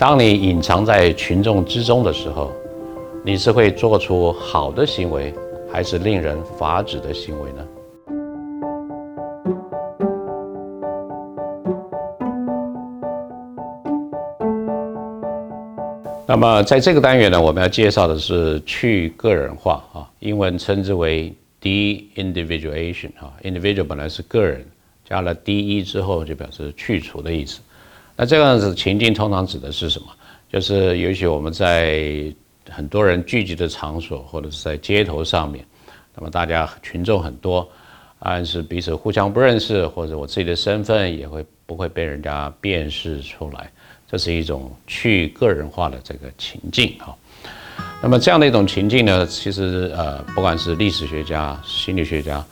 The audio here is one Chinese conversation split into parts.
当你隐藏在群众之中的时候，你是会做出好的行为，还是令人发指的行为呢？那么在这个单元呢，我们要介绍的是去个人化啊，英文称之为 de-individuation 啊，individual 本来是个人，加了 de 之后就表示去除的意思。那这样子情境通常指的是什么？就是尤其我们在很多人聚集的场所，或者是在街头上面，那么大家群众很多，但是彼此互相不认识，或者我自己的身份也会不会被人家辨识出来。这是一种去个人化的这个情境啊。那么这样的一种情境呢，其实呃，不管是历史学家、心理学家，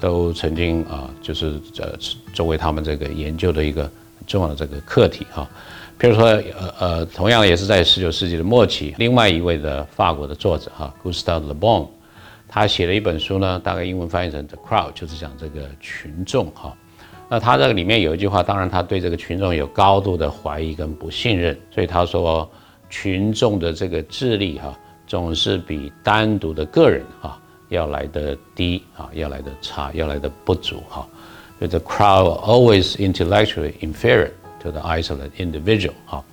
都曾经啊，就是呃，作为他们这个研究的一个重要的这个课题哈。比如说呃呃，同样也是在十九世纪的末期，另外一位的法国的作者哈，Gustave Le Bon，他写了一本书呢，大概英文翻译成 The Crowd，就是讲这个群众哈。那他这个里面有一句话，当然他对这个群众有高度的怀疑跟不信任，所以他说群众的这个智力哈，总是比单独的个人哈要来的低啊，要来的差，要来的不足哈。The crowd always intellectually inferior to the isolated individual 哈。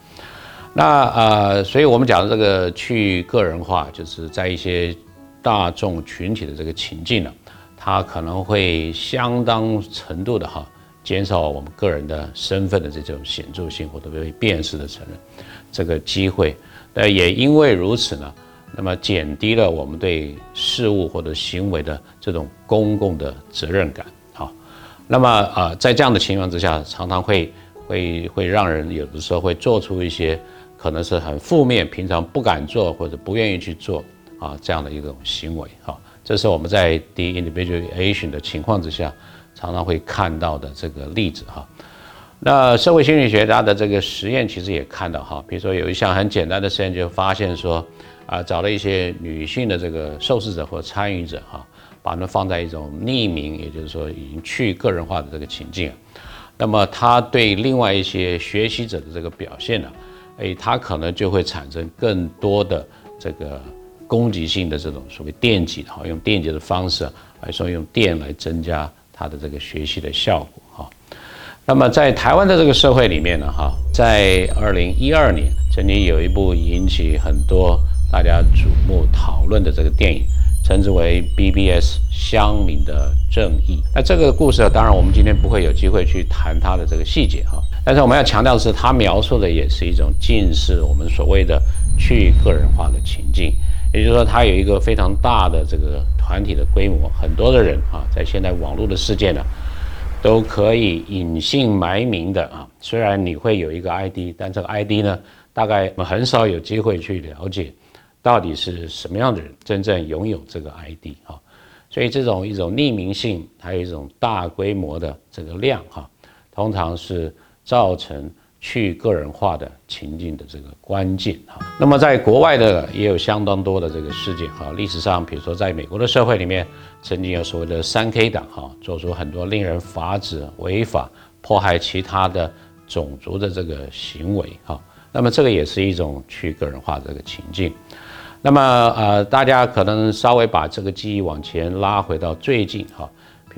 那呃，所以我们讲的这个去个人化，就是在一些大众群体的这个情境呢，它可能会相当程度的哈。减少我们个人的身份的这种显著性或者被辨识的承认这个机会，呃，也因为如此呢，那么减低了我们对事物或者行为的这种公共的责任感。那么啊，在这样的情况之下，常常会会会让人有的时候会做出一些可能是很负面、平常不敢做或者不愿意去做啊这样的一种行为。好，这是我们在 de-individuation 的情况之下。常常会看到的这个例子哈，那社会心理学家的这个实验其实也看到哈，比如说有一项很简单的实验就发现说，啊，找了一些女性的这个受试者或参与者哈，把他们放在一种匿名，也就是说已经去个人化的这个情境，那么他对另外一些学习者的这个表现呢，哎，他可能就会产生更多的这个攻击性的这种所谓电击哈，用电击的方式来说用电来增加。他的这个学习的效果哈，那么在台湾的这个社会里面呢哈，在二零一二年曾经有一部引起很多大家瞩目讨论的这个电影，称之为 BBS 乡民的正义。那这个故事当然我们今天不会有机会去谈它的这个细节哈，但是我们要强调的是，它描述的也是一种近似我们所谓的去个人化的情境。也就是说，它有一个非常大的这个团体的规模，很多的人啊，在现在网络的世界呢，都可以隐姓埋名的啊。虽然你会有一个 ID，但这个 ID 呢，大概我们很少有机会去了解，到底是什么样的人真正拥有这个 ID 啊。所以这种一种匿名性，还有一种大规模的这个量哈，通常是造成。去个人化的情境的这个关键哈，那么在国外的也有相当多的这个事件哈，历史上比如说在美国的社会里面，曾经有所谓的三 K 党哈，做出很多令人发指、违法、迫害其他的种族的这个行为哈，那么这个也是一种去个人化这个情境。那么呃，大家可能稍微把这个记忆往前拉回到最近哈，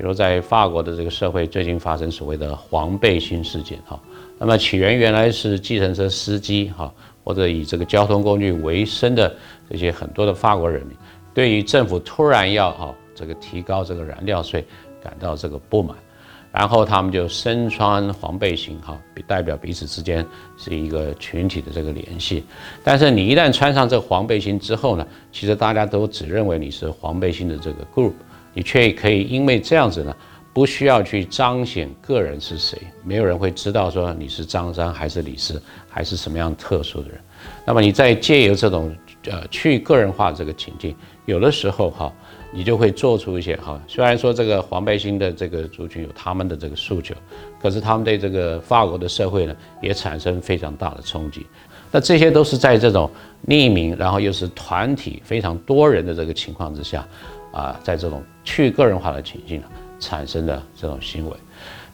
比如在法国的这个社会最近发生所谓的黄背心事件哈。那么起源原来是计程车司机哈，或者以这个交通工具为生的这些很多的法国人民，对于政府突然要哈这个提高这个燃料税感到这个不满，然后他们就身穿黄背心哈，代表彼此之间是一个群体的这个联系。但是你一旦穿上这个黄背心之后呢，其实大家都只认为你是黄背心的这个 group，你却可以因为这样子呢。不需要去彰显个人是谁，没有人会知道说你是张三还是李四还是什么样特殊的人。那么你在借由这种呃去个人化这个情境，有的时候哈，你就会做出一些哈。虽然说这个黄背心的这个族群有他们的这个诉求，可是他们对这个法国的社会呢也产生非常大的冲击。那这些都是在这种匿名，然后又是团体非常多人的这个情况之下，啊，在这种去个人化的情境。产生的这种行为，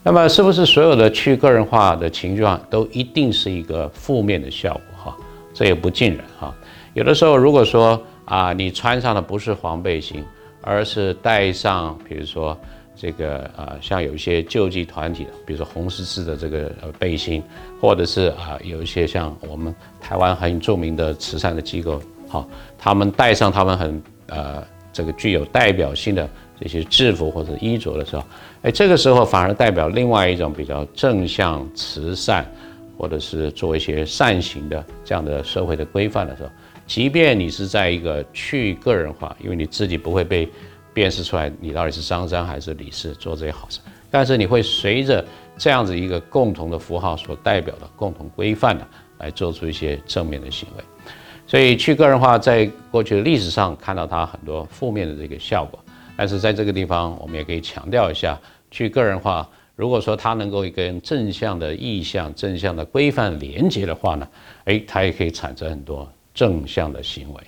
那么，是不是所有的去个人化的情绪化都一定是一个负面的效果？哈，这也不尽然哈。有的时候，如果说啊，你穿上的不是黄背心，而是带上，比如说这个啊，像有一些救济团体的，比如说红十字的这个呃背心，或者是啊，有一些像我们台湾很著名的慈善的机构，好，他们带上他们很呃这个具有代表性的。这些制服或者衣着的时候，哎，这个时候反而代表另外一种比较正向、慈善，或者是做一些善行的这样的社会的规范的时候，即便你是在一个去个人化，因为你自己不会被辨识出来你到底是张三还是李四做这些好事，但是你会随着这样子一个共同的符号所代表的共同规范的来做出一些正面的行为。所以去个人化在过去的历史上看到它很多负面的这个效果。但是在这个地方，我们也可以强调一下，去个人化。如果说它能够跟正向的意向、正向的规范连接的话呢，诶，它也可以产生很多正向的行为。